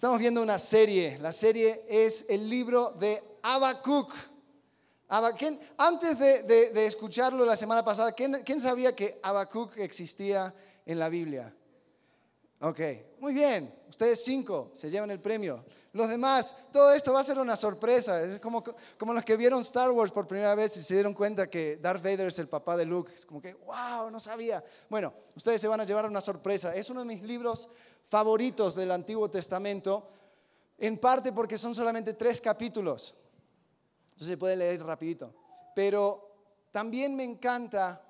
Estamos viendo una serie. La serie es el libro de Habacuc. Antes de, escucharlo la semana pasada, ¿quién, ¿quién sabía que Habacuc existía en la Biblia? Ok, muy bien. Ustedes cinco se llevan el premio. Los demás, todo esto va a ser una sorpresa. Es como, como los que vieron Star Wars por primera vez y se dieron cuenta que Darth Vader es el papá de Luke. Es como que, wow, no sabía. Bueno, ustedes se van a llevar una sorpresa. Es uno de mis libros favoritos del Antiguo Testamento, en parte porque son solamente tres capítulos. Se puede leer rapidito. Pero también me encanta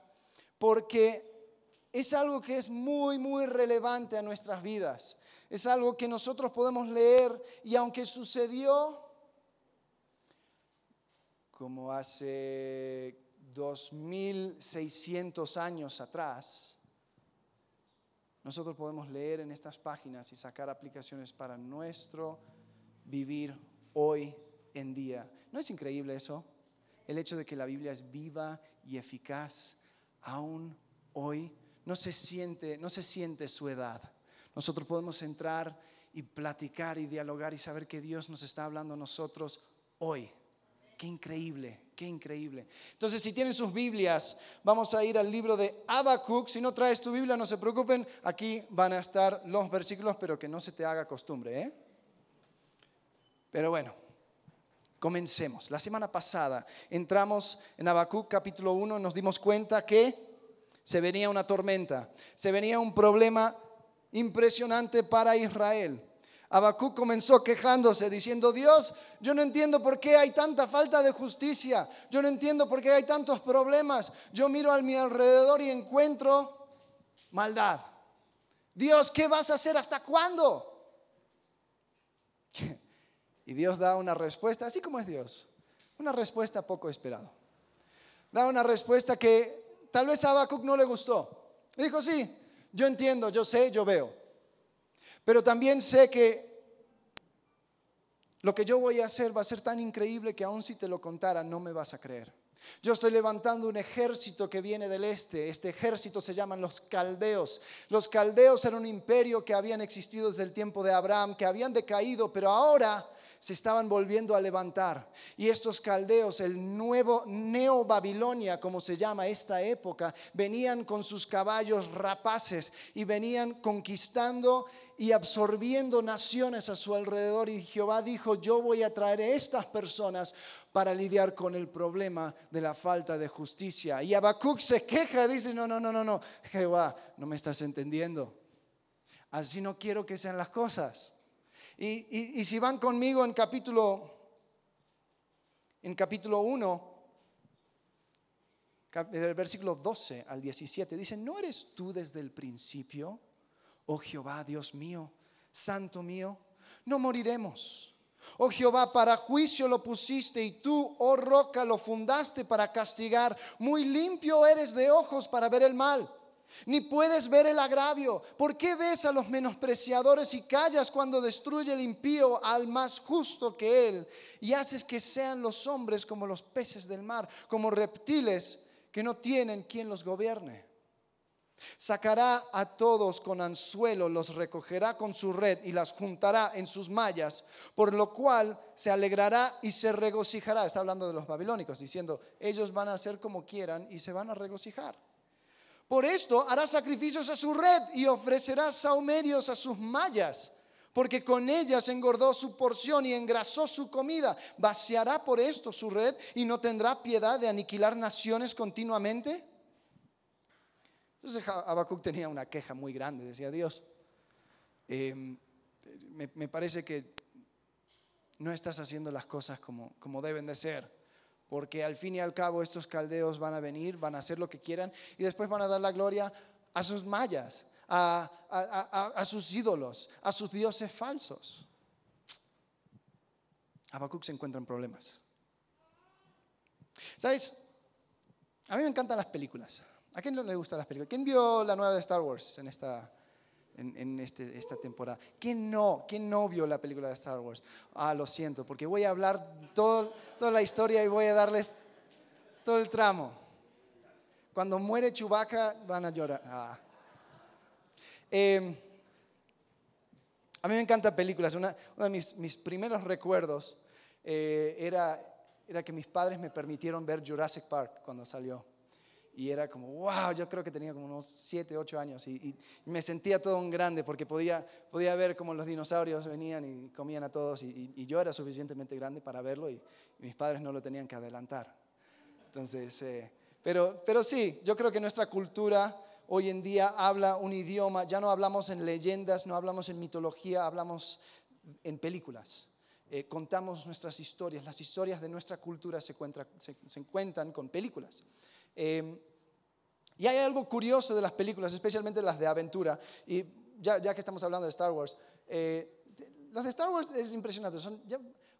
porque es algo que es muy, muy relevante a nuestras vidas. Es algo que nosotros podemos leer y aunque sucedió como hace 2600 años atrás, nosotros podemos leer en estas páginas y sacar aplicaciones para nuestro vivir hoy en día. ¿No es increíble eso? El hecho de que la Biblia es viva y eficaz aún hoy. No se siente, no se siente su edad. Nosotros podemos entrar y platicar y dialogar y saber que Dios nos está hablando a nosotros hoy. Qué increíble, qué increíble. Entonces, si tienen sus Biblias, vamos a ir al libro de Habacuc. Si no traes tu Biblia, no se preocupen, aquí van a estar los versículos, pero que no se te haga costumbre. ¿eh? Pero bueno, comencemos. La semana pasada entramos en Habacuc capítulo 1, nos dimos cuenta que se venía una tormenta, se venía un problema impresionante para Israel. Habacuc comenzó quejándose, diciendo, Dios, yo no entiendo por qué hay tanta falta de justicia, yo no entiendo por qué hay tantos problemas, yo miro a mi alrededor y encuentro maldad. Dios, ¿qué vas a hacer? ¿Hasta cuándo? Y Dios da una respuesta, así como es Dios, una respuesta poco esperada. Da una respuesta que tal vez a Habacuc no le gustó. dijo, sí, yo entiendo, yo sé, yo veo. Pero también sé que lo que yo voy a hacer va a ser tan increíble que aun si te lo contara no me vas a creer. Yo estoy levantando un ejército que viene del este. Este ejército se llaman los caldeos. Los caldeos eran un imperio que habían existido desde el tiempo de Abraham, que habían decaído, pero ahora se estaban volviendo a levantar. Y estos caldeos, el nuevo Neo-Babilonia, como se llama esta época, venían con sus caballos rapaces y venían conquistando y absorbiendo naciones a su alrededor. Y Jehová dijo, yo voy a traer a estas personas para lidiar con el problema de la falta de justicia. Y Habacuc se queja, dice, no, no, no, no, no, Jehová, no me estás entendiendo. Así no quiero que sean las cosas. Y, si van conmigo en capítulo, en capítulo 1, del versículo 12 al 17, dice, ¿no eres tú desde el principio, oh Jehová, Dios mío, santo mío? No moriremos. Oh Jehová, para juicio lo pusiste y tú, oh roca, lo fundaste para castigar. Muy limpio eres de ojos para ver el mal ni puedes ver el agravio. ¿Por qué ves a los menospreciadores y callas cuando destruye el impío al más justo que él? Y haces que sean los hombres como los peces del mar, como reptiles que no tienen quien los gobierne. Sacará a todos con anzuelo, los recogerá con su red y las juntará en sus mallas, por lo cual se alegrará y se regocijará. Está hablando de los babilónicos, diciendo, ellos van a hacer como quieran y se van a regocijar. Por esto hará sacrificios a su red y ofrecerá saumerios a sus mallas, porque con ellas engordó su porción y engrasó su comida. Vaciará por esto su red y no tendrá piedad de aniquilar naciones continuamente. Entonces Habacuc tenía una queja muy grande, decía Dios, em, me, parece que no estás haciendo las cosas como, como deben de ser porque al fin y al cabo estos caldeos van a venir, van a hacer lo que quieran y después van a dar la gloria a sus mayas, a, sus ídolos, a sus dioses falsos. Habacuc se encuentra en problemas. ¿Sabes? A mí me encantan las películas. ¿A quién no le gustan las películas? ¿Quién vio la nueva de Star Wars en esta, en, este, esta temporada. ¿Quién no? ¿Quién no vio la película de Star Wars? Ah, lo siento, porque voy a hablar todo, toda la historia y voy a darles todo el tramo. Cuando muere Chewbacca van a llorar. Ah. Em, a mí me encantan películas. uno de mis, mis primeros recuerdos eh, era, era que mis padres me permitieron ver Jurassic Park cuando salió. Y era como, wow, yo creo que tenía como unos 7, 8 años y, me sentía todo un grande porque podía, podía ver cómo los dinosaurios venían y comían a todos y, yo era suficientemente grande para verlo y, mis padres no lo tenían que adelantar. Entonces, eh, pero, pero sí, yo creo que nuestra cultura hoy en día habla un idioma, ya no hablamos en leyendas, no hablamos en mitología, hablamos en películas. Eh, contamos nuestras historias, las historias de nuestra cultura se, se, se cuentan con películas. Em, y hay algo curioso de las películas, especialmente las de aventura, y ya, ya que estamos hablando de Star Wars, eh, las de Star Wars es impresionante, son,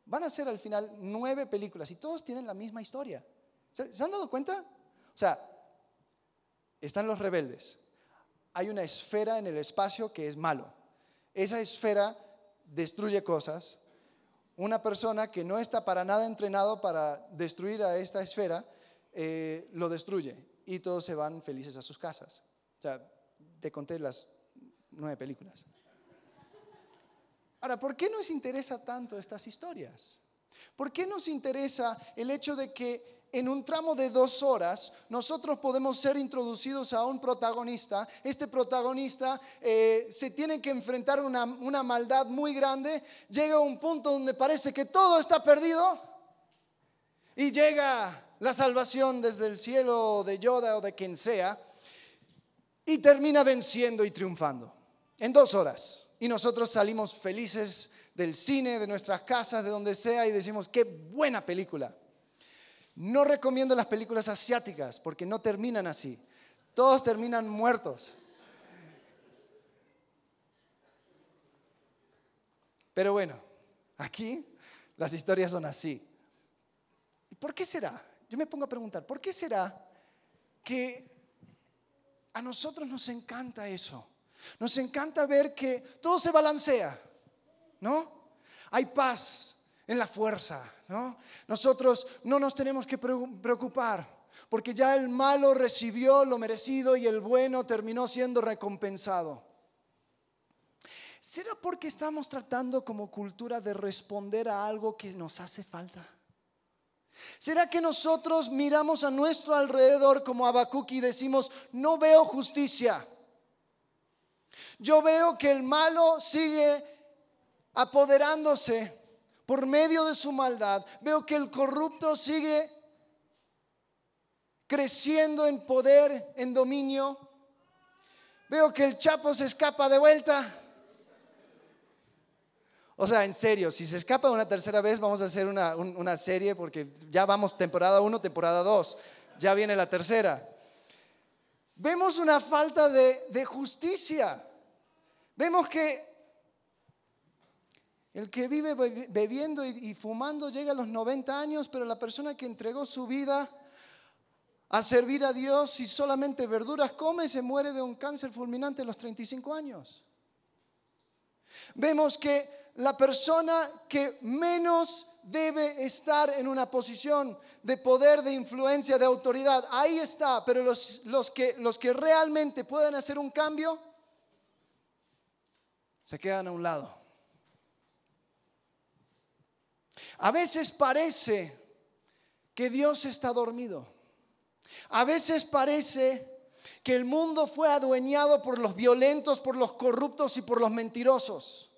van a ser al final nueve películas y todos tienen la misma historia. ¿Se, han dado cuenta? O sea, están los rebeldes, hay una esfera en el espacio que es malo, esa esfera destruye cosas, una persona que no está para nada entrenado para destruir a esta esfera, eh, lo destruye y todos se van felices a sus casas. O sea, te conté las nueve películas. Ahora, ¿por qué nos interesa tanto estas historias? ¿Por qué nos interesa el hecho de que en un tramo de dos horas nosotros podemos ser introducidos a un protagonista? Este protagonista eh, se tiene que enfrentar a una, una maldad muy grande, llega a un punto donde parece que todo está perdido y llega la salvación desde el cielo de Yoda o de quien sea, y termina venciendo y triunfando en dos horas. Y nosotros salimos felices del cine, de nuestras casas, de donde sea, y decimos, qué buena película. No recomiendo las películas asiáticas porque no terminan así. Todos terminan muertos. Pero bueno, aquí las historias son así. ¿Y por qué será? Yo me pongo a preguntar, ¿por qué será que a nosotros nos encanta eso? Nos encanta ver que todo se balancea, ¿no? Hay paz en la fuerza, ¿no? Nosotros no nos tenemos que preocupar porque ya el malo recibió lo merecido y el bueno terminó siendo recompensado. ¿Será porque estamos tratando como cultura de responder a algo que nos hace falta? ¿Será que nosotros miramos a nuestro alrededor como Habacuc y decimos, no veo justicia? Yo veo que el malo sigue apoderándose por medio de su maldad. Veo que el corrupto sigue creciendo en poder, en dominio. Veo que el chapo se escapa de vuelta. O sea, en serio, si se escapa una tercera vez, vamos a hacer una, serie porque ya vamos temporada 1, temporada 2, ya viene la tercera. Vemos una falta de, justicia. Vemos que el que vive bebiendo y, fumando llega a los 90 años, pero la persona que entregó su vida a servir a Dios y solamente verduras come se muere de un cáncer fulminante a los 35 años. Vemos que la persona que menos debe estar en una posición de poder, de influencia, de autoridad. Ahí está, pero los, los, que, los que realmente pueden hacer un cambio se quedan a un lado. A veces parece que Dios está dormido. A veces parece que el mundo fue adueñado por los violentos, por los corruptos y por los mentirosos.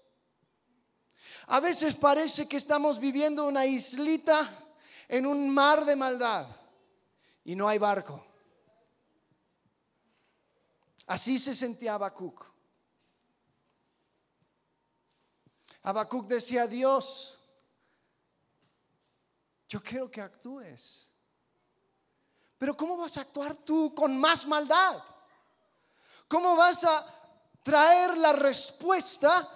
A veces parece que estamos viviendo una islita en un mar de maldad y no hay barco. Así se sentía Habacuc. Habacuc decía, Dios, yo quiero que actúes. Pero ¿cómo vas a actuar tú con más maldad? ¿Cómo vas a traer la respuesta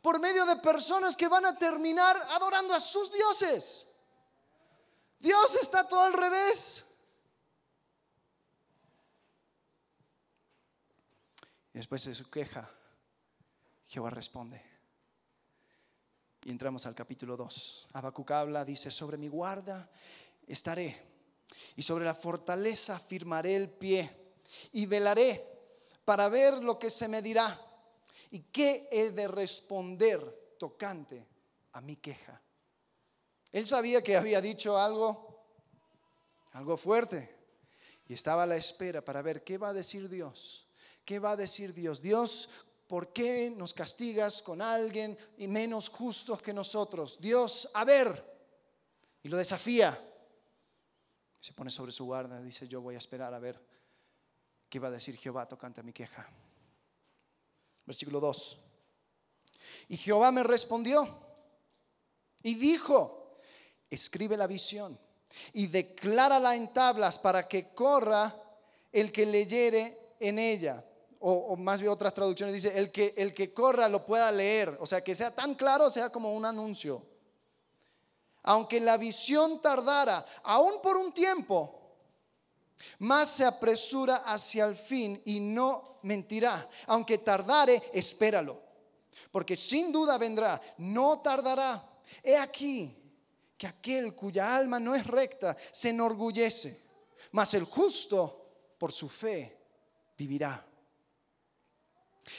por medio de personas que van a terminar adorando a sus dioses. Dios está todo al revés. Y después de su queja, Jehová responde. Y entramos al capítulo 2. Habacuc habla, dice, sobre mi guarda estaré y sobre la fortaleza firmaré el pie y velaré para ver lo que se me dirá ¿Y qué he de responder tocante a mi queja? Él sabía que había dicho algo, algo fuerte, y estaba a la espera para ver qué va a decir Dios. ¿Qué va a decir Dios? Dios, ¿por qué nos castigas con alguien y menos justos que nosotros? Dios, a ver, y lo desafía. Se pone sobre su guarda, dice, yo voy a esperar a ver qué va a decir Jehová tocante a mi queja. Versículo 2. Y Jehová me respondió y dijo, escribe la visión y declárala en tablas para que corra el que leyere en ella. O, más bien otras traducciones dice, el que, el que corra lo pueda leer. O sea, que sea tan claro, sea como un anuncio. Aunque la visión tardara, aún por un tiempo, más se apresura hacia el fin y no mentirá. Aunque tardare, espéralo. Porque sin duda vendrá, no tardará. He aquí que aquel cuya alma no es recta se enorgullece, mas el justo por su fe vivirá.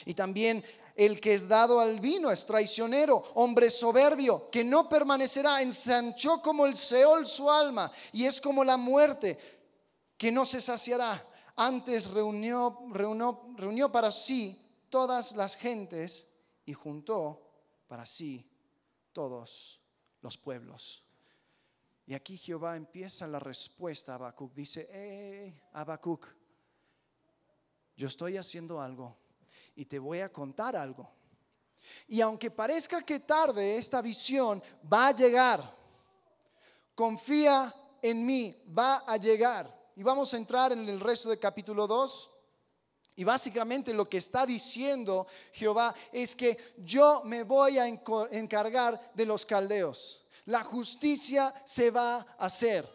Y también el que es dado al vino es traicionero, hombre soberbio, que no permanecerá, ensanchó como el Seol su alma y es como la muerte, que no se saciará. Antes reunió, para sí todas las gentes y juntó para sí todos los pueblos. Y aquí Jehová empieza la respuesta a Habacuc. Dice, hey, Habacuc, yo estoy haciendo algo y te voy a contar algo. Y aunque parezca que tarde, esta visión va a llegar. Confía en mí, va a llegar. Y vamos a entrar en el resto del capítulo 2. Y básicamente lo que está diciendo Jehová es que yo me voy a encargar de los caldeos. La justicia se va a hacer.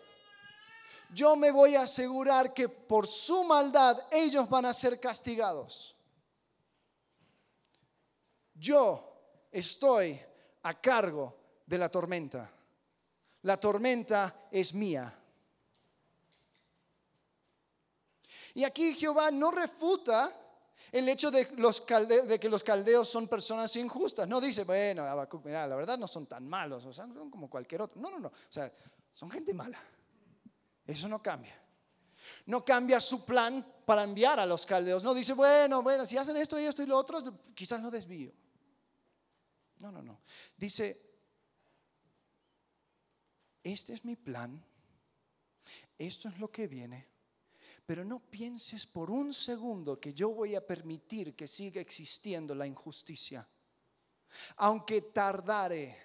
Yo me voy a asegurar que por su maldad ellos van a ser castigados yo estoy a cargo de la tormenta. La tormenta es mía. Y aquí Jehová no refuta el hecho de, que los caldeos son personas injustas. No dice, bueno, mira, la verdad no son tan malos, o sea, son como cualquier otro. No, no, no. O sea, son gente mala. Eso no cambia. No cambia su plan para enviar a los caldeos. No dice, bueno, bueno, si hacen esto y esto y lo otro, quizás lo desvío. No, no, no. Dice, este es mi plan, esto es lo que viene, pero no pienses por un segundo que yo voy a permitir que siga existiendo la injusticia. Aunque tardare,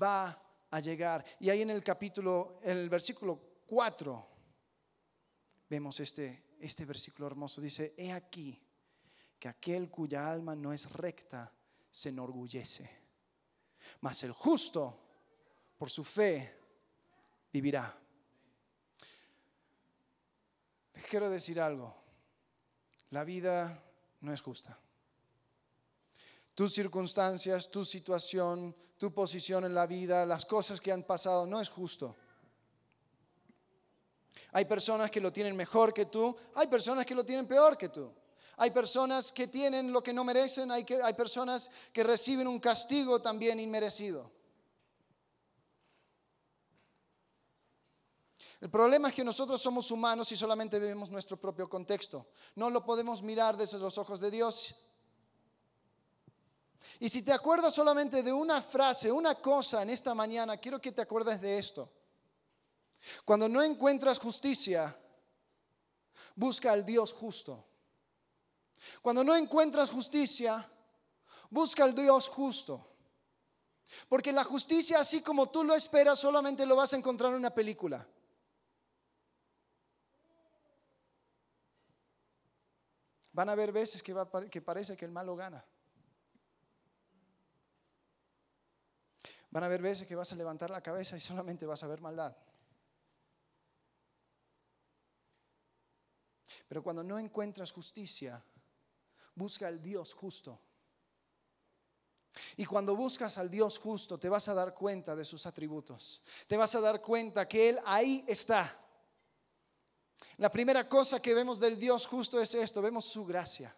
va a llegar. Y ahí en el capítulo, en el versículo 4, vemos este, este versículo hermoso. Dice, he aquí que aquel cuya alma no es recta, se enorgullece. Mas el justo, por su fe, vivirá. Les quiero decir algo. La vida no es justa. Tus circunstancias, tu situación, tu posición en la vida, las cosas que han pasado, no es justo. Hay personas que lo tienen mejor que tú, hay personas que lo tienen peor que tú. Hay personas que tienen lo que no merecen, hay, personas que reciben un castigo también inmerecido. El problema es que nosotros somos humanos y solamente vemos nuestro propio contexto. No lo podemos mirar desde los ojos de Dios. Y si te acuerdas solamente de una frase, una cosa en esta mañana, quiero que te acuerdes de esto. Cuando no encuentras justicia, busca al Dios justo. Cuando no encuentras justicia, busca al Dios justo. Porque la justicia, así como tú lo esperas, solamente lo vas a encontrar en una película. Van a haber veces que, parece que el malo gana. Van a haber veces que vas a levantar la cabeza y solamente vas a ver maldad. Pero cuando no encuentras justicia, busca al Dios justo. Y cuando buscas al Dios justo, te vas a dar cuenta de sus atributos. Te vas a dar cuenta que Él ahí está. La primera cosa que vemos del Dios justo es esto, vemos su gracia.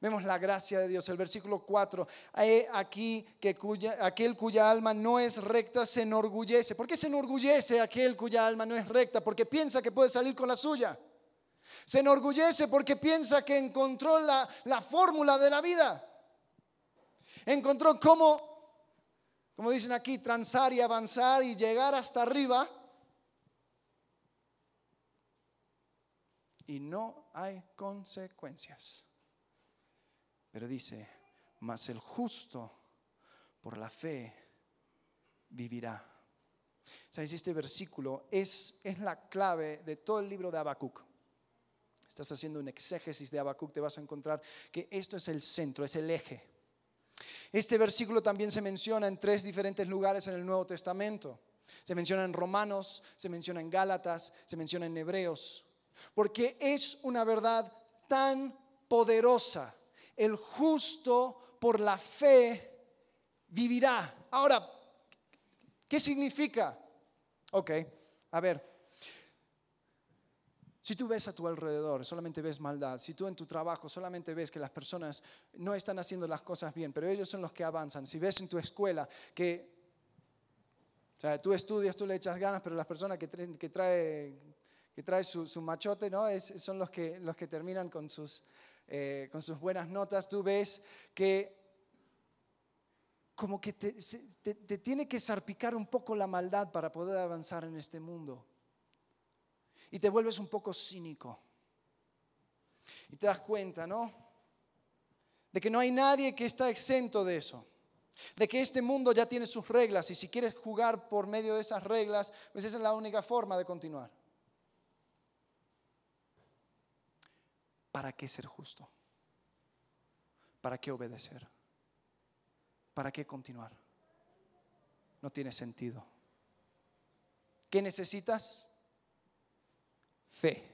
Vemos la gracia de Dios. El versículo 4, "He aquí que aquel cuya alma no es recta se enorgullece. ¿Por qué se enorgullece aquel cuya alma no es recta? Porque piensa que puede salir con la suya. Se enorgullece porque piensa que encontró la, la fórmula de la vida. Encontró cómo, como dicen aquí, transar y avanzar y llegar hasta arriba. Y no hay consecuencias. Pero dice, mas el justo por la fe vivirá. ¿Sabes? Este versículo es, es la clave de todo el libro de Habacuc. Estás haciendo un exégesis de Habacuc, te vas a encontrar que esto es el centro, es el eje. Este versículo también se menciona en tres diferentes lugares en el Nuevo Testamento. Se menciona en Romanos, se menciona en Gálatas, se menciona en Hebreos. Porque es una verdad tan poderosa. El justo por la fe vivirá. Ahora, ¿qué significa? Ok, a ver. Si tú ves a tu alrededor, solamente ves maldad. Si tú en tu trabajo solamente ves que las personas no están haciendo las cosas bien, pero ellos son los que avanzan. Si ves en tu escuela que, o sea, tú estudias, tú le echas ganas, pero las personas que, trae, que trae su, machote, ¿no? Son los que, los que terminan con sus, eh, con sus buenas notas. Tú ves que como que te, te- tiene que salpicar un poco la maldad para poder avanzar en este mundo. Y te vuelves un poco cínico. Y te das cuenta, ¿no? De que no hay nadie que está exento de eso. De que este mundo ya tiene sus reglas y si quieres jugar por medio de esas reglas, pues esa es la única forma de continuar. ¿Para qué ser justo? ¿Para qué obedecer? ¿Para qué continuar? No tiene sentido. ¿Qué necesitas? Fe.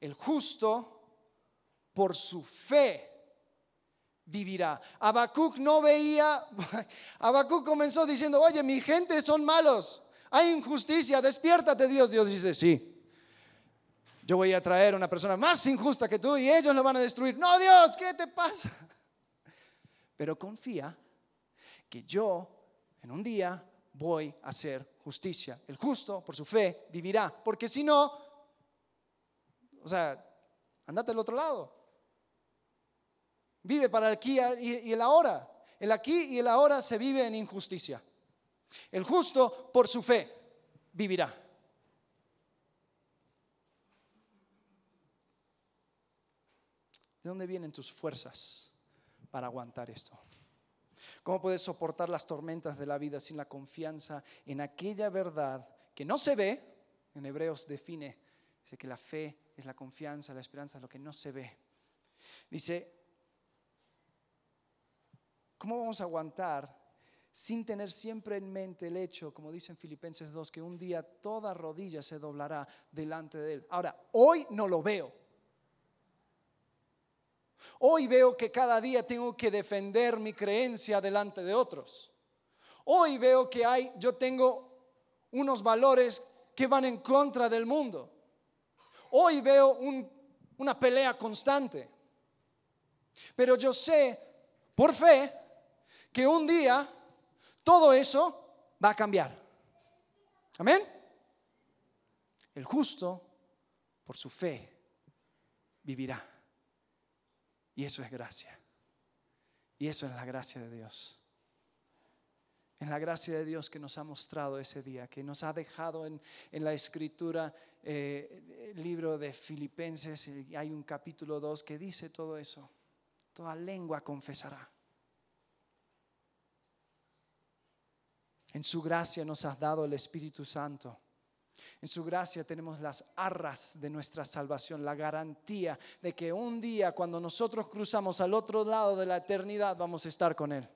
El justo por su fe vivirá. Habacuc no veía, Habacuc comenzó diciendo, oye, mi gente son malos, hay injusticia, despiértate Dios. Dios dice, sí. Yo voy a traer una persona más injusta que tú y ellos lo van a destruir. No, Dios, ¿qué te pasa? Pero confía que yo en un día voy a hacer justicia. El justo por su fe vivirá, porque si no, o sea, andate al otro lado. Vive para el aquí y el ahora. El aquí y el ahora se vive en injusticia. El justo por su fe vivirá. ¿De dónde vienen tus fuerzas para aguantar esto? ¿Cómo puedes soportar las tormentas de la vida sin la confianza en aquella verdad que no se ve? En Hebreos define, dice que la fe es la confianza, la esperanza, lo que no se ve. Dice, ¿cómo vamos a aguantar sin tener siempre en mente el hecho, como dice en Filipenses 2, que un día toda rodilla se doblará delante de Él? Ahora, hoy no lo veo. Hoy veo que cada día tengo que defender mi creencia delante de otros. Hoy veo que hay, yo tengo unos valores que van en contra del mundo. Hoy veo un- una pelea constante. Pero yo sé, por fe, que un día todo eso va a cambiar. Amén. El justo, por su fe, vivirá. Y eso es gracia. Y eso es la gracia de Dios. Es la gracia de Dios que nos ha mostrado ese día, que nos ha dejado en, en la escritura, eh, el libro de Filipenses, y hay un capítulo 2 que dice todo eso. Toda lengua confesará. En su gracia nos has dado el Espíritu Santo. En su gracia tenemos las arras de nuestra salvación, la garantía de que un día cuando nosotros cruzamos al otro lado de la eternidad vamos a estar con Él.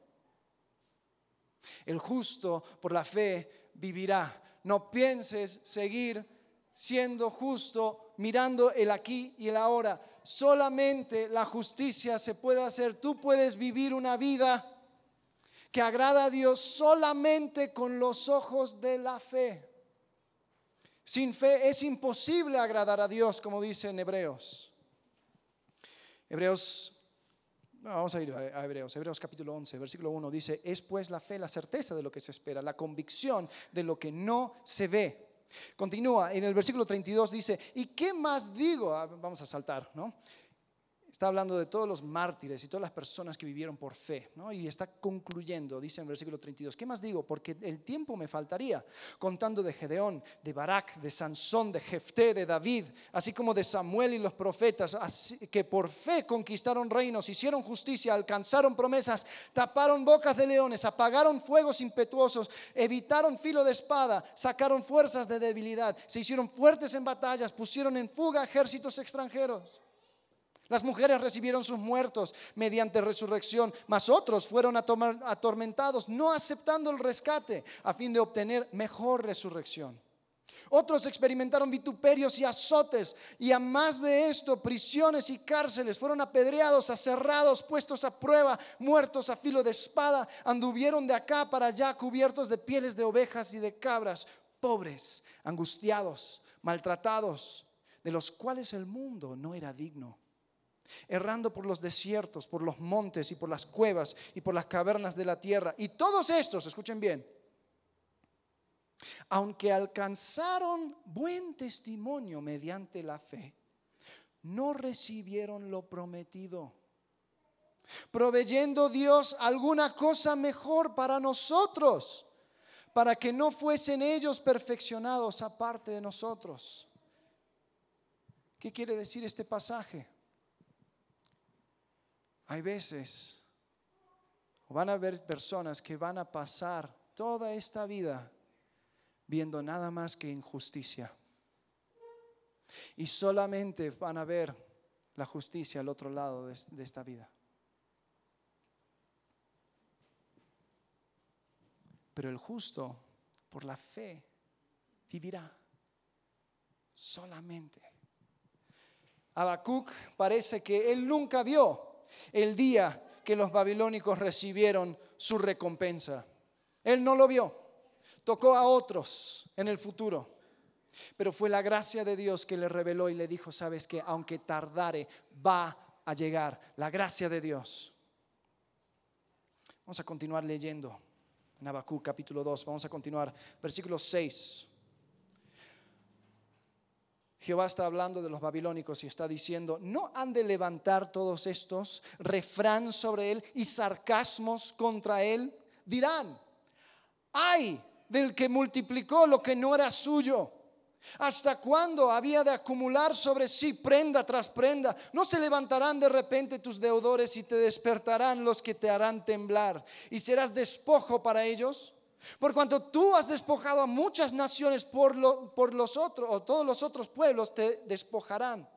El justo por la fe vivirá. No pienses seguir siendo justo mirando el aquí y el ahora. Solamente la justicia se puede hacer. Tú puedes vivir una vida que agrada a Dios solamente con los ojos de la fe. Sin fe es imposible agradar a Dios, como dice en Hebreos. Hebreos, vamos a ir a Hebreos, Hebreos capítulo 11, versículo 1 dice, es pues la fe la certeza de lo que se espera, la convicción de lo que no se ve. Continúa, en el versículo 32 dice, ¿y qué más digo? Ah, vamos a saltar, ¿no? Está hablando de todos los mártires y todas las personas que vivieron por fe, ¿no? Y está concluyendo, dice en versículo 32, ¿qué más digo? Porque el tiempo me faltaría, contando de Gedeón, de Barak, de Sansón, de Jefté, de David, así como de Samuel y los profetas, que por fe conquistaron reinos, hicieron justicia, alcanzaron promesas, taparon bocas de leones, apagaron fuegos impetuosos, evitaron filo de espada, sacaron fuerzas de debilidad, se hicieron fuertes en batallas, pusieron en fuga ejércitos extranjeros. Las mujeres recibieron sus muertos mediante resurrección, mas otros fueron atormentados, no aceptando el rescate a fin de obtener mejor resurrección. Otros experimentaron vituperios y azotes, y a más de esto, prisiones y cárceles, fueron apedreados, aserrados, puestos a prueba, muertos a filo de espada, anduvieron de acá para allá cubiertos de pieles de ovejas y de cabras, pobres, angustiados, maltratados, de los cuales el mundo no era digno errando por los desiertos, por los montes y por las cuevas y por las cavernas de la tierra. Y todos estos, escuchen bien, aunque alcanzaron buen testimonio mediante la fe, no recibieron lo prometido, proveyendo Dios alguna cosa mejor para nosotros, para que no fuesen ellos perfeccionados aparte de nosotros. ¿Qué quiere decir este pasaje? Hay veces, van a haber personas que van a pasar toda esta vida viendo nada más que injusticia. Y solamente van a ver la justicia al otro lado de, de esta vida. Pero el justo, por la fe, vivirá solamente. Habacuc parece que él nunca vio el día que los babilónicos recibieron su recompensa. Él no lo vio, tocó a otros en el futuro. Pero fue la gracia de Dios que le reveló y le dijo, sabes que aunque tardare, va a llegar. La gracia de Dios. Vamos a continuar leyendo en Habacuc capítulo 2. Vamos a continuar versículo 6. Jehová está hablando de los babilónicos y está diciendo, ¿no han de levantar todos estos refrán sobre él y sarcasmos contra él? Dirán, ay del que multiplicó lo que no era suyo. ¿Hasta cuándo había de acumular sobre sí prenda tras prenda? ¿No se levantarán de repente tus deudores y te despertarán los que te harán temblar? ¿Y serás despojo para ellos? Por cuanto tú has despojado a muchas naciones por, los otros, o todos los otros pueblos te despojarán.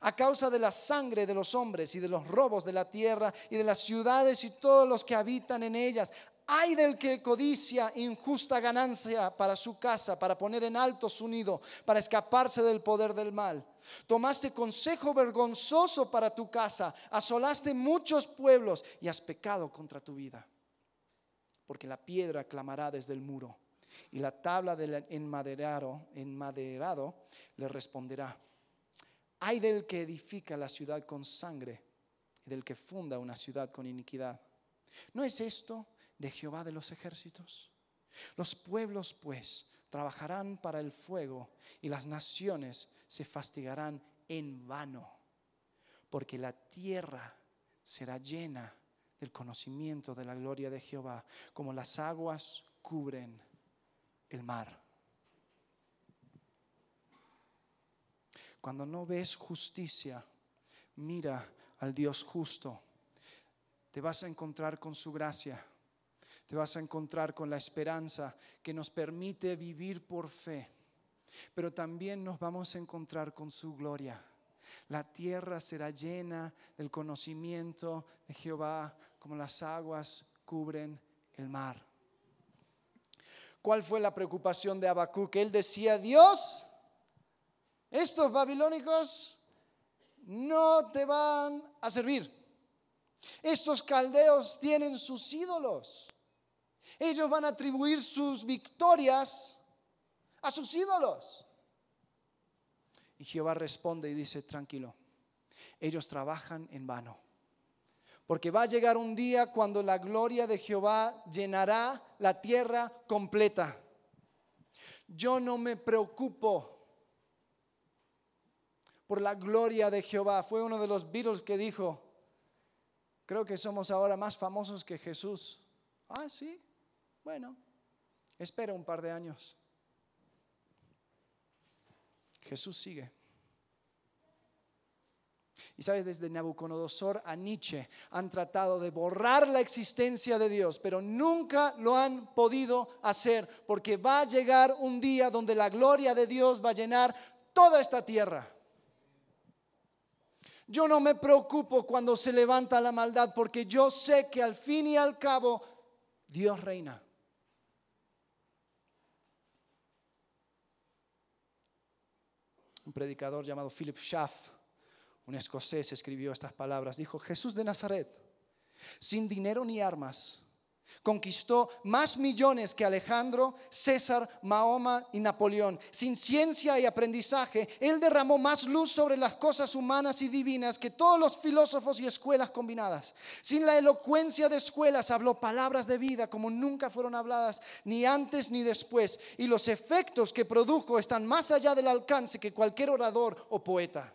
A causa de la sangre de los hombres y de los robos de la tierra y de las ciudades y todos los que habitan en ellas. Hay del que codicia injusta ganancia para su casa, para poner en alto su nido, para escaparse del poder del mal. Tomaste consejo vergonzoso para tu casa, asolaste muchos pueblos y has pecado contra tu vida porque la piedra clamará desde el muro y la tabla del enmaderado, enmaderado le responderá. Hay del que edifica la ciudad con sangre y del que funda una ciudad con iniquidad. ¿No es esto de Jehová de los ejércitos? Los pueblos pues trabajarán para el fuego y las naciones se fastigarán en vano, porque la tierra será llena el conocimiento de la gloria de Jehová, como las aguas cubren el mar. Cuando no ves justicia, mira al Dios justo. Te vas a encontrar con su gracia. Te vas a encontrar con la esperanza que nos permite vivir por fe. Pero también nos vamos a encontrar con su gloria. La tierra será llena del conocimiento de Jehová como las aguas cubren el mar. ¿Cuál fue la preocupación de Que Él decía, Dios, estos babilónicos no te van a servir. Estos caldeos tienen sus ídolos. Ellos van a atribuir sus victorias a sus ídolos. Y Jehová responde y dice, tranquilo, ellos trabajan en vano. Porque va a llegar un día cuando la gloria de Jehová llenará la tierra completa. Yo no me preocupo por la gloria de Jehová. Fue uno de los Beatles que dijo, creo que somos ahora más famosos que Jesús. Ah, sí, bueno, espera un par de años. Jesús sigue. Y sabes, desde Nabucodonosor a Nietzsche han tratado de borrar la existencia de Dios, pero nunca lo han podido hacer, porque va a llegar un día donde la gloria de Dios va a llenar toda esta tierra. Yo no me preocupo cuando se levanta la maldad, porque yo sé que al fin y al cabo Dios reina. Un predicador llamado Philip Schaff, un escocés, escribió estas palabras. Dijo, Jesús de Nazaret, sin dinero ni armas, Conquistó más millones que Alejandro, César, Mahoma y Napoleón. Sin ciencia y aprendizaje, él derramó más luz sobre las cosas humanas y divinas que todos los filósofos y escuelas combinadas. Sin la elocuencia de escuelas, habló palabras de vida como nunca fueron habladas, ni antes ni después. Y los efectos que produjo están más allá del alcance que cualquier orador o poeta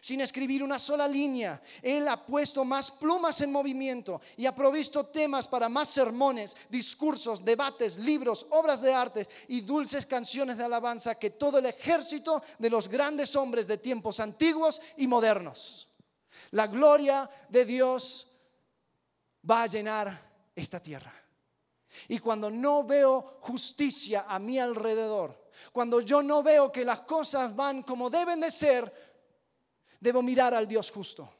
sin escribir una sola línea. Él ha puesto más plumas en movimiento y ha provisto temas para más sermones, discursos, debates, libros, obras de arte y dulces canciones de alabanza que todo el ejército de los grandes hombres de tiempos antiguos y modernos. La gloria de Dios va a llenar esta tierra. Y cuando no veo justicia a mi alrededor, cuando yo no veo que las cosas van como deben de ser, Debo mirar al Dios justo.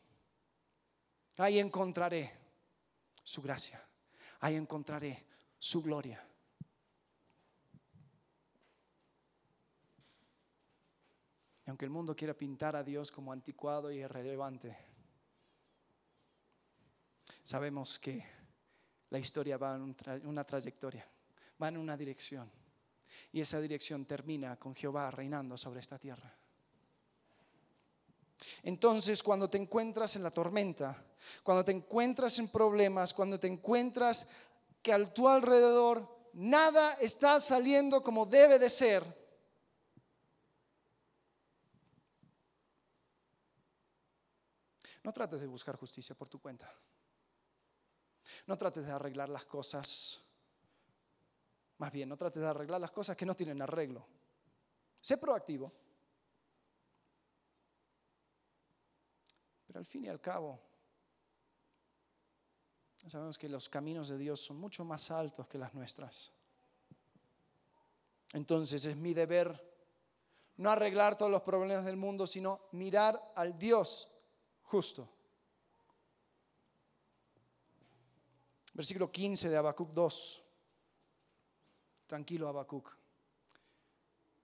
Ahí encontraré su gracia. Ahí encontraré su gloria. Y aunque el mundo quiera pintar a Dios como anticuado y irrelevante, sabemos que la historia va en una trayectoria, va en una dirección. Y esa dirección termina con Jehová reinando sobre esta tierra. Entonces, cuando te encuentras en la tormenta, cuando te encuentras en problemas, cuando te encuentras que a tu alrededor nada está saliendo como debe de ser, no trates de buscar justicia por tu cuenta. No trates de arreglar las cosas. Más bien, no trates de arreglar las cosas que no tienen arreglo. Sé proactivo. Al fin y al cabo, sabemos que los caminos de Dios son mucho más altos que las nuestras. Entonces es mi deber no arreglar todos los problemas del mundo, sino mirar al Dios justo. Versículo 15 de Habacuc 2. Tranquilo, Habacuc.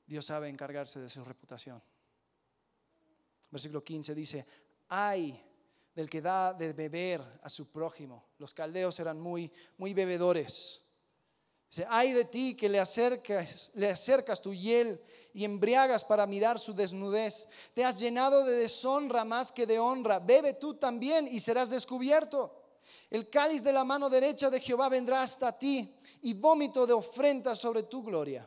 Dios sabe encargarse de su reputación. Versículo 15 dice, ay del que da de beber a su prójimo. Los caldeos eran muy, muy bebedores. Dice, ay de ti que le acercas, le acercas tu hiel y embriagas para mirar su desnudez. Te has llenado de deshonra más que de honra. Bebe tú también y serás descubierto. El cáliz de la mano derecha de Jehová vendrá hasta ti y vómito de ofrenda sobre tu gloria.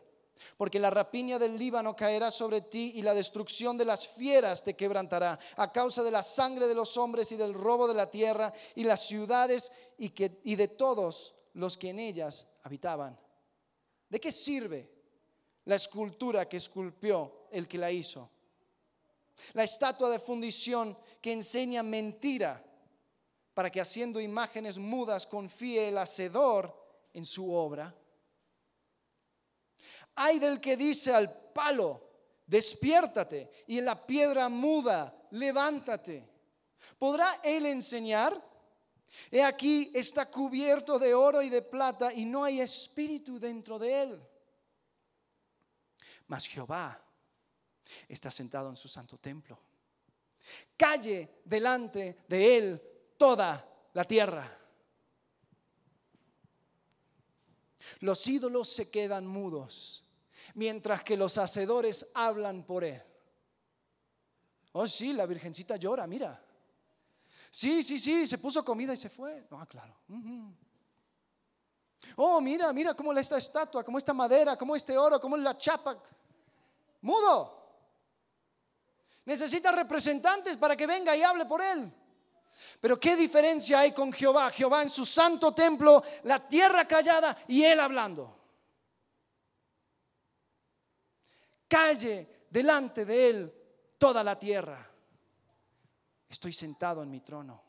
Porque la rapiña del Líbano caerá sobre ti y la destrucción de las fieras te quebrantará a causa de la sangre de los hombres y del robo de la tierra y las ciudades y, y de todos los que en ellas habitaban. ¿De qué sirve la escultura que esculpió el que la hizo? La estatua de fundición que enseña mentira para que haciendo imágenes mudas confíe el hacedor en su obra. Hay del que dice al palo, despiértate, y en la piedra muda, levántate. ¿Podrá él enseñar? He aquí está cubierto de oro y de plata y no hay espíritu dentro de él. Mas Jehová está sentado en su santo templo. Calle delante de él toda la tierra. Los ídolos se quedan mudos mientras que los hacedores hablan por él. Oh, sí, la virgencita llora, mira. Sí, sí, sí, se puso comida y se fue. No, claro. Oh, mira, mira cómo esta estatua, cómo esta madera, cómo este oro, cómo la chapa. Mudo. Necesita representantes para que venga y hable por él. Pero ¿qué diferencia hay con Jehová? Jehová en su santo templo, la tierra callada y él hablando. Calle delante de él toda la tierra. Estoy sentado en mi trono.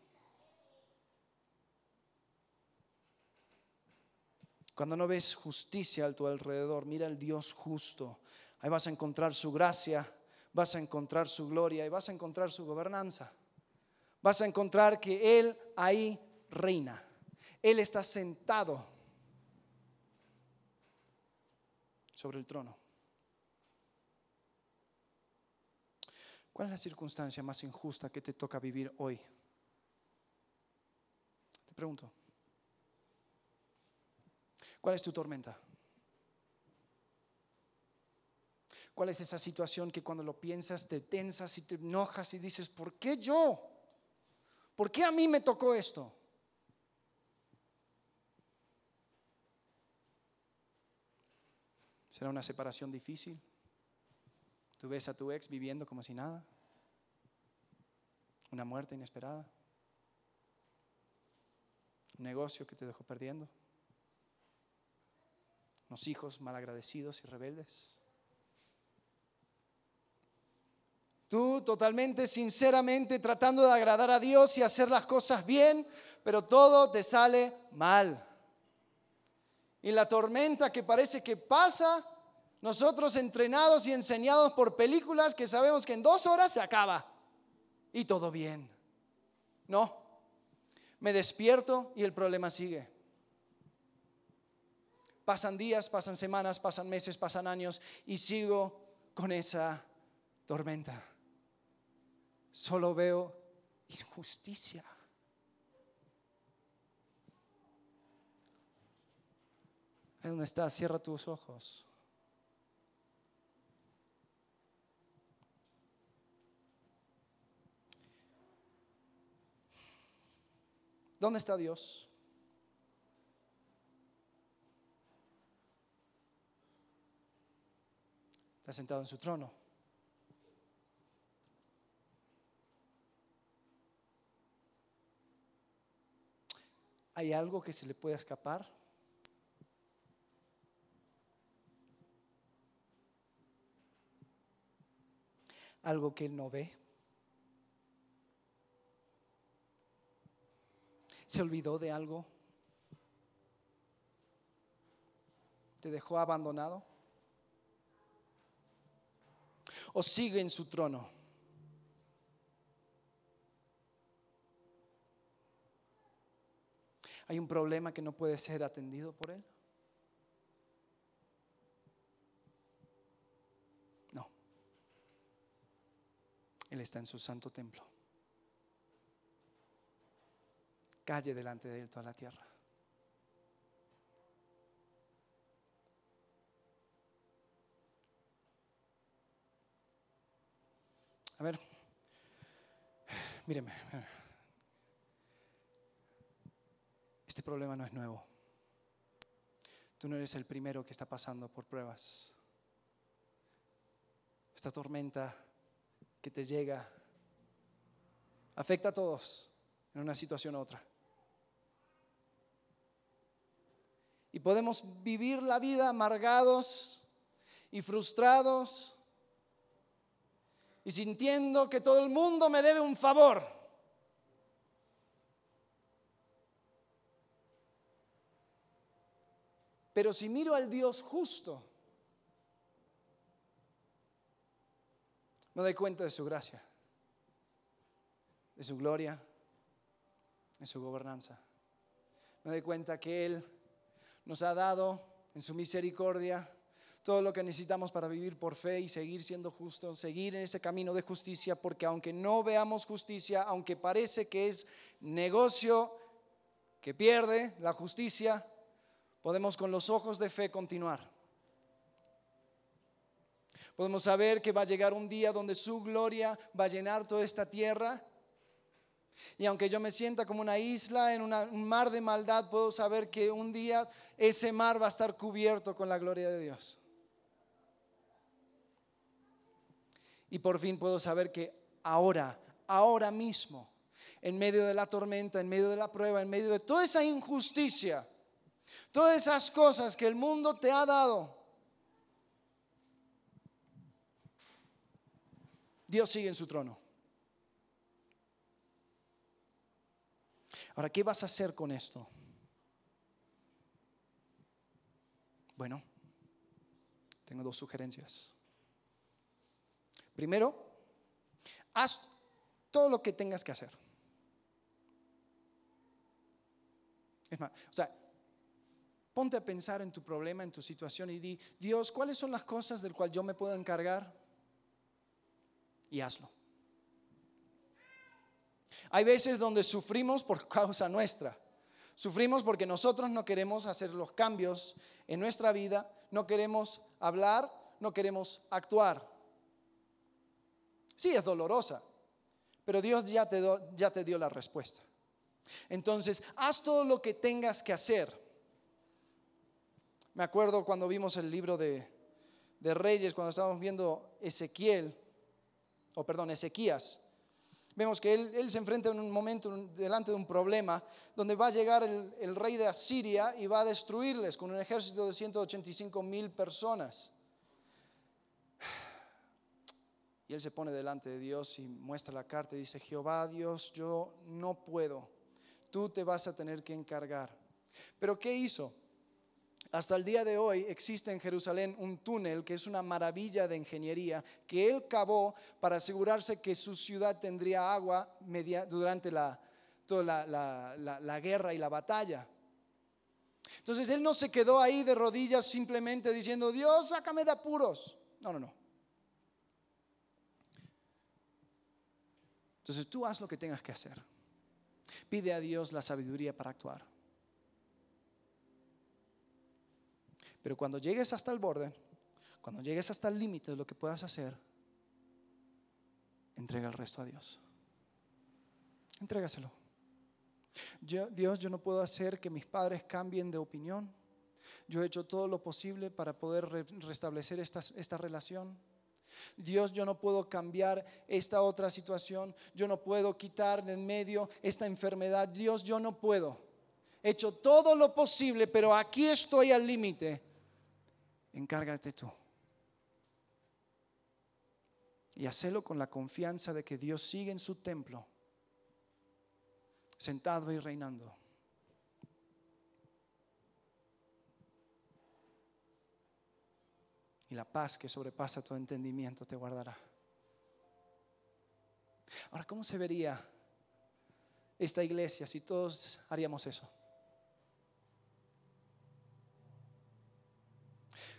Cuando no ves justicia a tu alrededor, mira al Dios justo. Ahí vas a encontrar su gracia, vas a encontrar su gloria y vas a encontrar su gobernanza. Vas a encontrar que Él ahí reina. Él está sentado sobre el trono. ¿Cuál es la circunstancia más injusta que te toca vivir hoy? Te pregunto. ¿Cuál es tu tormenta? ¿Cuál es esa situación que cuando lo piensas te tensas y te enojas y dices, ¿por qué yo? ¿Por qué a mí me tocó esto? ¿Será una separación difícil? Tú ves a tu ex viviendo como si nada. Una muerte inesperada. Un negocio que te dejó perdiendo. Unos hijos malagradecidos y rebeldes. Tú totalmente, sinceramente, tratando de agradar a Dios y hacer las cosas bien, pero todo te sale mal. Y la tormenta que parece que pasa, nosotros entrenados y enseñados por películas que sabemos que en dos horas se acaba y todo bien. No, me despierto y el problema sigue. Pasan días, pasan semanas, pasan meses, pasan años y sigo con esa tormenta solo veo injusticia. Ahí donde estás, cierra tus ojos. ¿Dónde está Dios? Está sentado en su trono. ¿Hay algo que se le pueda escapar? ¿Algo que él no ve? ¿Se olvidó de algo? ¿Te dejó abandonado? ¿O sigue en su trono? ¿Hay un problema que no puede ser atendido por Él? No. Él está en su santo templo. Calle delante de Él toda la tierra. A ver, míreme. Este problema no es nuevo. Tú no eres el primero que está pasando por pruebas. Esta tormenta que te llega afecta a todos en una situación u otra. Podemos vivir la vida amargados y frustrados y sintiendo que todo el mundo me debe un favor. Pero si miro al Dios justo, me doy cuenta de su gracia, de su gloria, de su gobernanza. Me doy cuenta que Él nos ha dado en su misericordia todo lo que necesitamos para vivir por fe y seguir siendo justos, seguir en ese camino de justicia, porque aunque no veamos justicia, aunque parece que es negocio que pierde la justicia, podemos con los ojos de fe continuar. Podemos saber que va a llegar un día donde su gloria va a llenar toda esta tierra Y aunque yo me sienta como una isla en un mar de maldad, puedo saber que un día ese mar va a estar cubierto con la gloria de Dios. Y por fin puedo saber que ahora, ahora mismo, en medio de la tormenta, en medio de la prueba, en medio de toda esa injusticia, todas esas cosas que el mundo te ha dado, Dios sigue en su trono. Ahora, ¿qué vas a hacer con esto? Bueno, tengo dos sugerencias. Primero, haz todo lo que tengas que hacer. Es más, o sea, ponte a pensar en tu problema, en tu situación y di, Dios, ¿cuáles son las cosas del cual yo me puedo encargar? Y hazlo. Hay veces donde sufrimos por causa nuestra. Sufrimos porque nosotros no queremos hacer los cambios en nuestra vida, no queremos hablar, no queremos actuar. Sí, es dolorosa, pero Dios ya te, ya te dio la respuesta. Entonces, haz todo lo que tengas que hacer. Me acuerdo cuando vimos el libro de, de Reyes, cuando estábamos viendo Ezequiel, o perdón, Ezequías. Vemos que él, él se enfrenta en un momento delante de un problema donde va a llegar el, el rey de Asiria y va a destruirles con un ejército de 185 mil personas. Y él se pone delante de Dios y muestra la carta y dice, Jehová Dios, yo no puedo, tú te vas a tener que encargar. Pero ¿qué hizo? Hasta el día de hoy existe en Jerusalén un túnel que es una maravilla de ingeniería que él cavó para asegurarse que su ciudad tendría agua durante la, toda la- la guerra y la batalla. Entonces él no se quedó ahí de rodillas simplemente diciendo, Dios, sácame de apuros. No, no, no. Entonces tú haz lo que tengas que hacer. Pide a Dios la sabiduría para actuar. Pero cuando llegues hasta el borde, cuando llegues hasta el límite de lo que puedas hacer, entrega el resto a Dios. Entrégaselo. Dios, yo no puedo hacer que mis padres cambien de opinión. Yo he hecho todo lo posible para poder re- restablecer esta, esta relación. Dios, yo no puedo cambiar esta otra situación. Yo no puedo quitar de en medio esta enfermedad. Dios, yo no puedo. He hecho todo lo posible, pero aquí estoy al límite. Encárgate tú. Y hacelo con la confianza de que Dios sigue en su templo, sentado y reinando. Y la paz que sobrepasa todo entendimiento te guardará. Ahora, ¿cómo se vería esta iglesia si todos haríamos eso?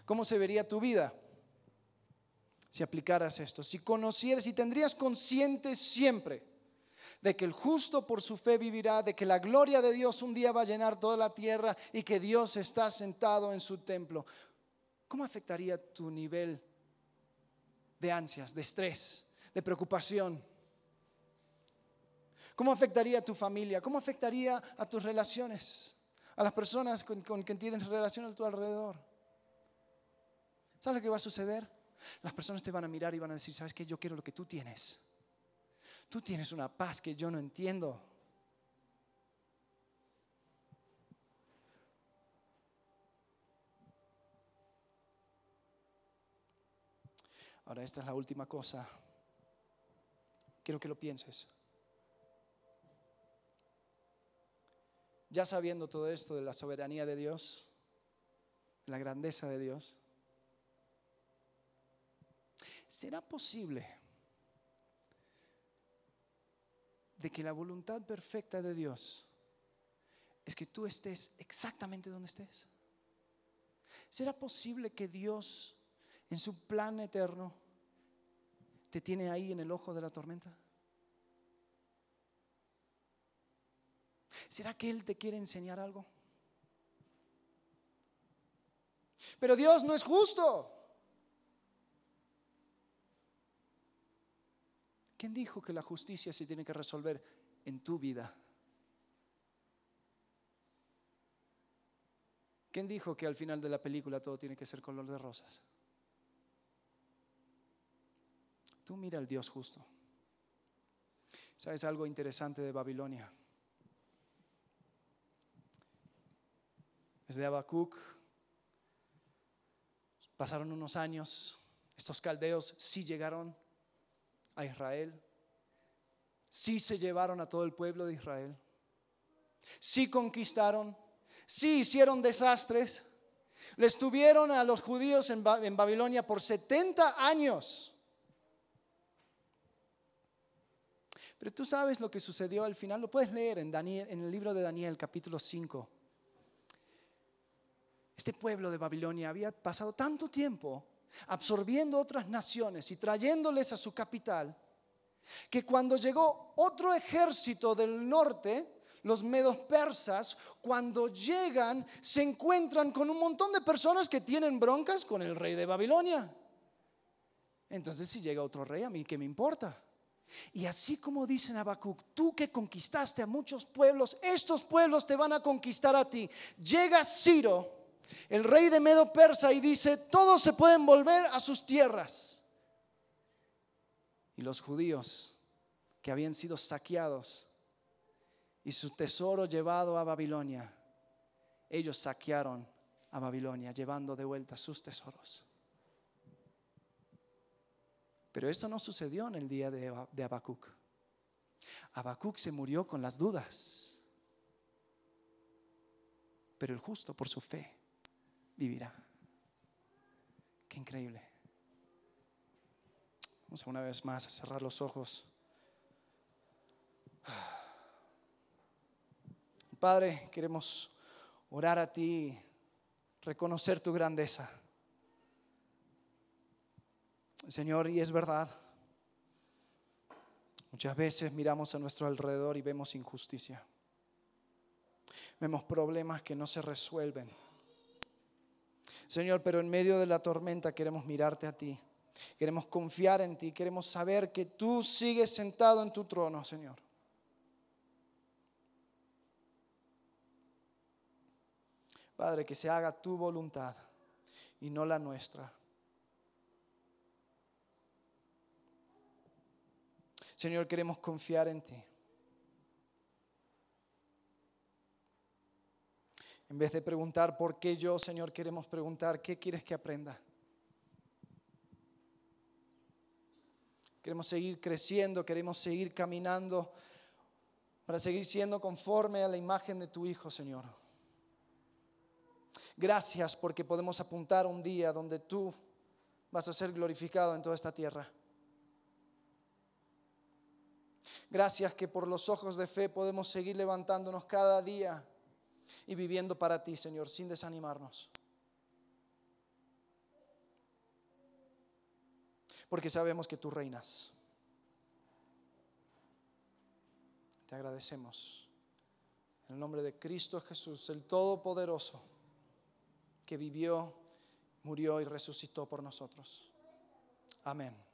¿Cómo se vería tu vida si aplicaras esto? Si conocieras, si tendrías consciente siempre de que el justo por su fe vivirá, de que la gloria de Dios un día va a llenar toda la tierra y que Dios está sentado en su templo. ¿Cómo afectaría tu nivel de ansias, de estrés, de preocupación? ¿Cómo afectaría a tu familia? ¿Cómo afectaría a tus relaciones? A las personas con, con quien tienes relación a tu alrededor. ¿Sabes lo que va a suceder? Las personas te van a mirar y van a decir, ¿sabes qué? Yo quiero lo que tú tienes. Tú tienes una paz que yo no entiendo. Ahora, esta es la última cosa. Quiero que lo pienses. Ya sabiendo todo esto de la soberanía de Dios, la grandeza de Dios, ¿será posible de que la voluntad perfecta de Dios es que tú estés exactamente donde estés? ¿Será posible que Dios en su plan eterno te tiene ahí en el ojo de la tormenta? ¿Será que Él te quiere enseñar algo? Pero Dios no es justo. ¿Quién dijo que la justicia se tiene que resolver en tu vida. ¿Quién dijo que al final de la película todo tiene que ser color de rosas? Tú mira al Dios justo. ¿Sabes algo interesante de Babilonia? Desde Habacuc pasaron unos años, estos caldeos sí llegaron a Israel, sí se llevaron a todo el pueblo de Israel, sí conquistaron, sí hicieron desastres, les tuvieron a los judíos en, Babilonia por 70 años. Pero tú sabes lo que sucedió al final, lo puedes leer en, Daniel, en el libro de Daniel capítulo 5. Este pueblo de Babilonia había pasado tanto tiempo absorbiendo otras naciones y trayéndoles a su capital, que cuando llegó otro ejército del norte, los medos persas, cuando llegan, se encuentran con un montón de personas que tienen broncas con el rey de Babilonia. Entonces, si llega otro rey, a mí qué me importa. Y así como dice Habacuc, tú que conquistaste a muchos pueblos, estos pueblos te van a conquistar a ti. Llega Ciro, el rey de Medo Persa, y dice, todos se pueden volver a sus tierras. Y los judíos que habían sido saqueados y su tesoro llevado a Babilonia, ellos saquearon a Babilonia, llevando de vuelta sus tesoros. Pero esto no sucedió en el día de, Habacuc. Habacuc se murió con las dudas. Pero el justo por su fe vivirá. Qué increíble. Vamos a una vez más a cerrar los ojos. Padre, queremos orar a ti, reconocer tu grandeza. Señor, y es verdad, muchas veces miramos a nuestro alrededor y vemos injusticia. Vemos problemas que no se resuelven. Señor, pero en medio de la tormenta queremos mirarte a ti. Queremos confiar en ti. Queremos saber que tú sigues sentado en tu trono, Señor. Padre, que se haga tu voluntad y no la nuestra. Señor, queremos confiar en ti. En vez de preguntar por qué yo, Señor, queremos preguntar qué quieres que aprenda. Queremos seguir creciendo, queremos seguir caminando para seguir siendo conforme a la imagen de tu Hijo, Señor. Gracias porque podemos apuntar un día donde tú vas a ser glorificado en toda esta tierra. Gracias que por los ojos de fe podemos seguir levantándonos cada día y viviendo para ti, Señor, sin desanimarnos. Porque sabemos que tú reinas. Te agradecemos. En el nombre de Cristo Jesús, el Todopoderoso, que vivió, murió y resucitó por nosotros. Amén.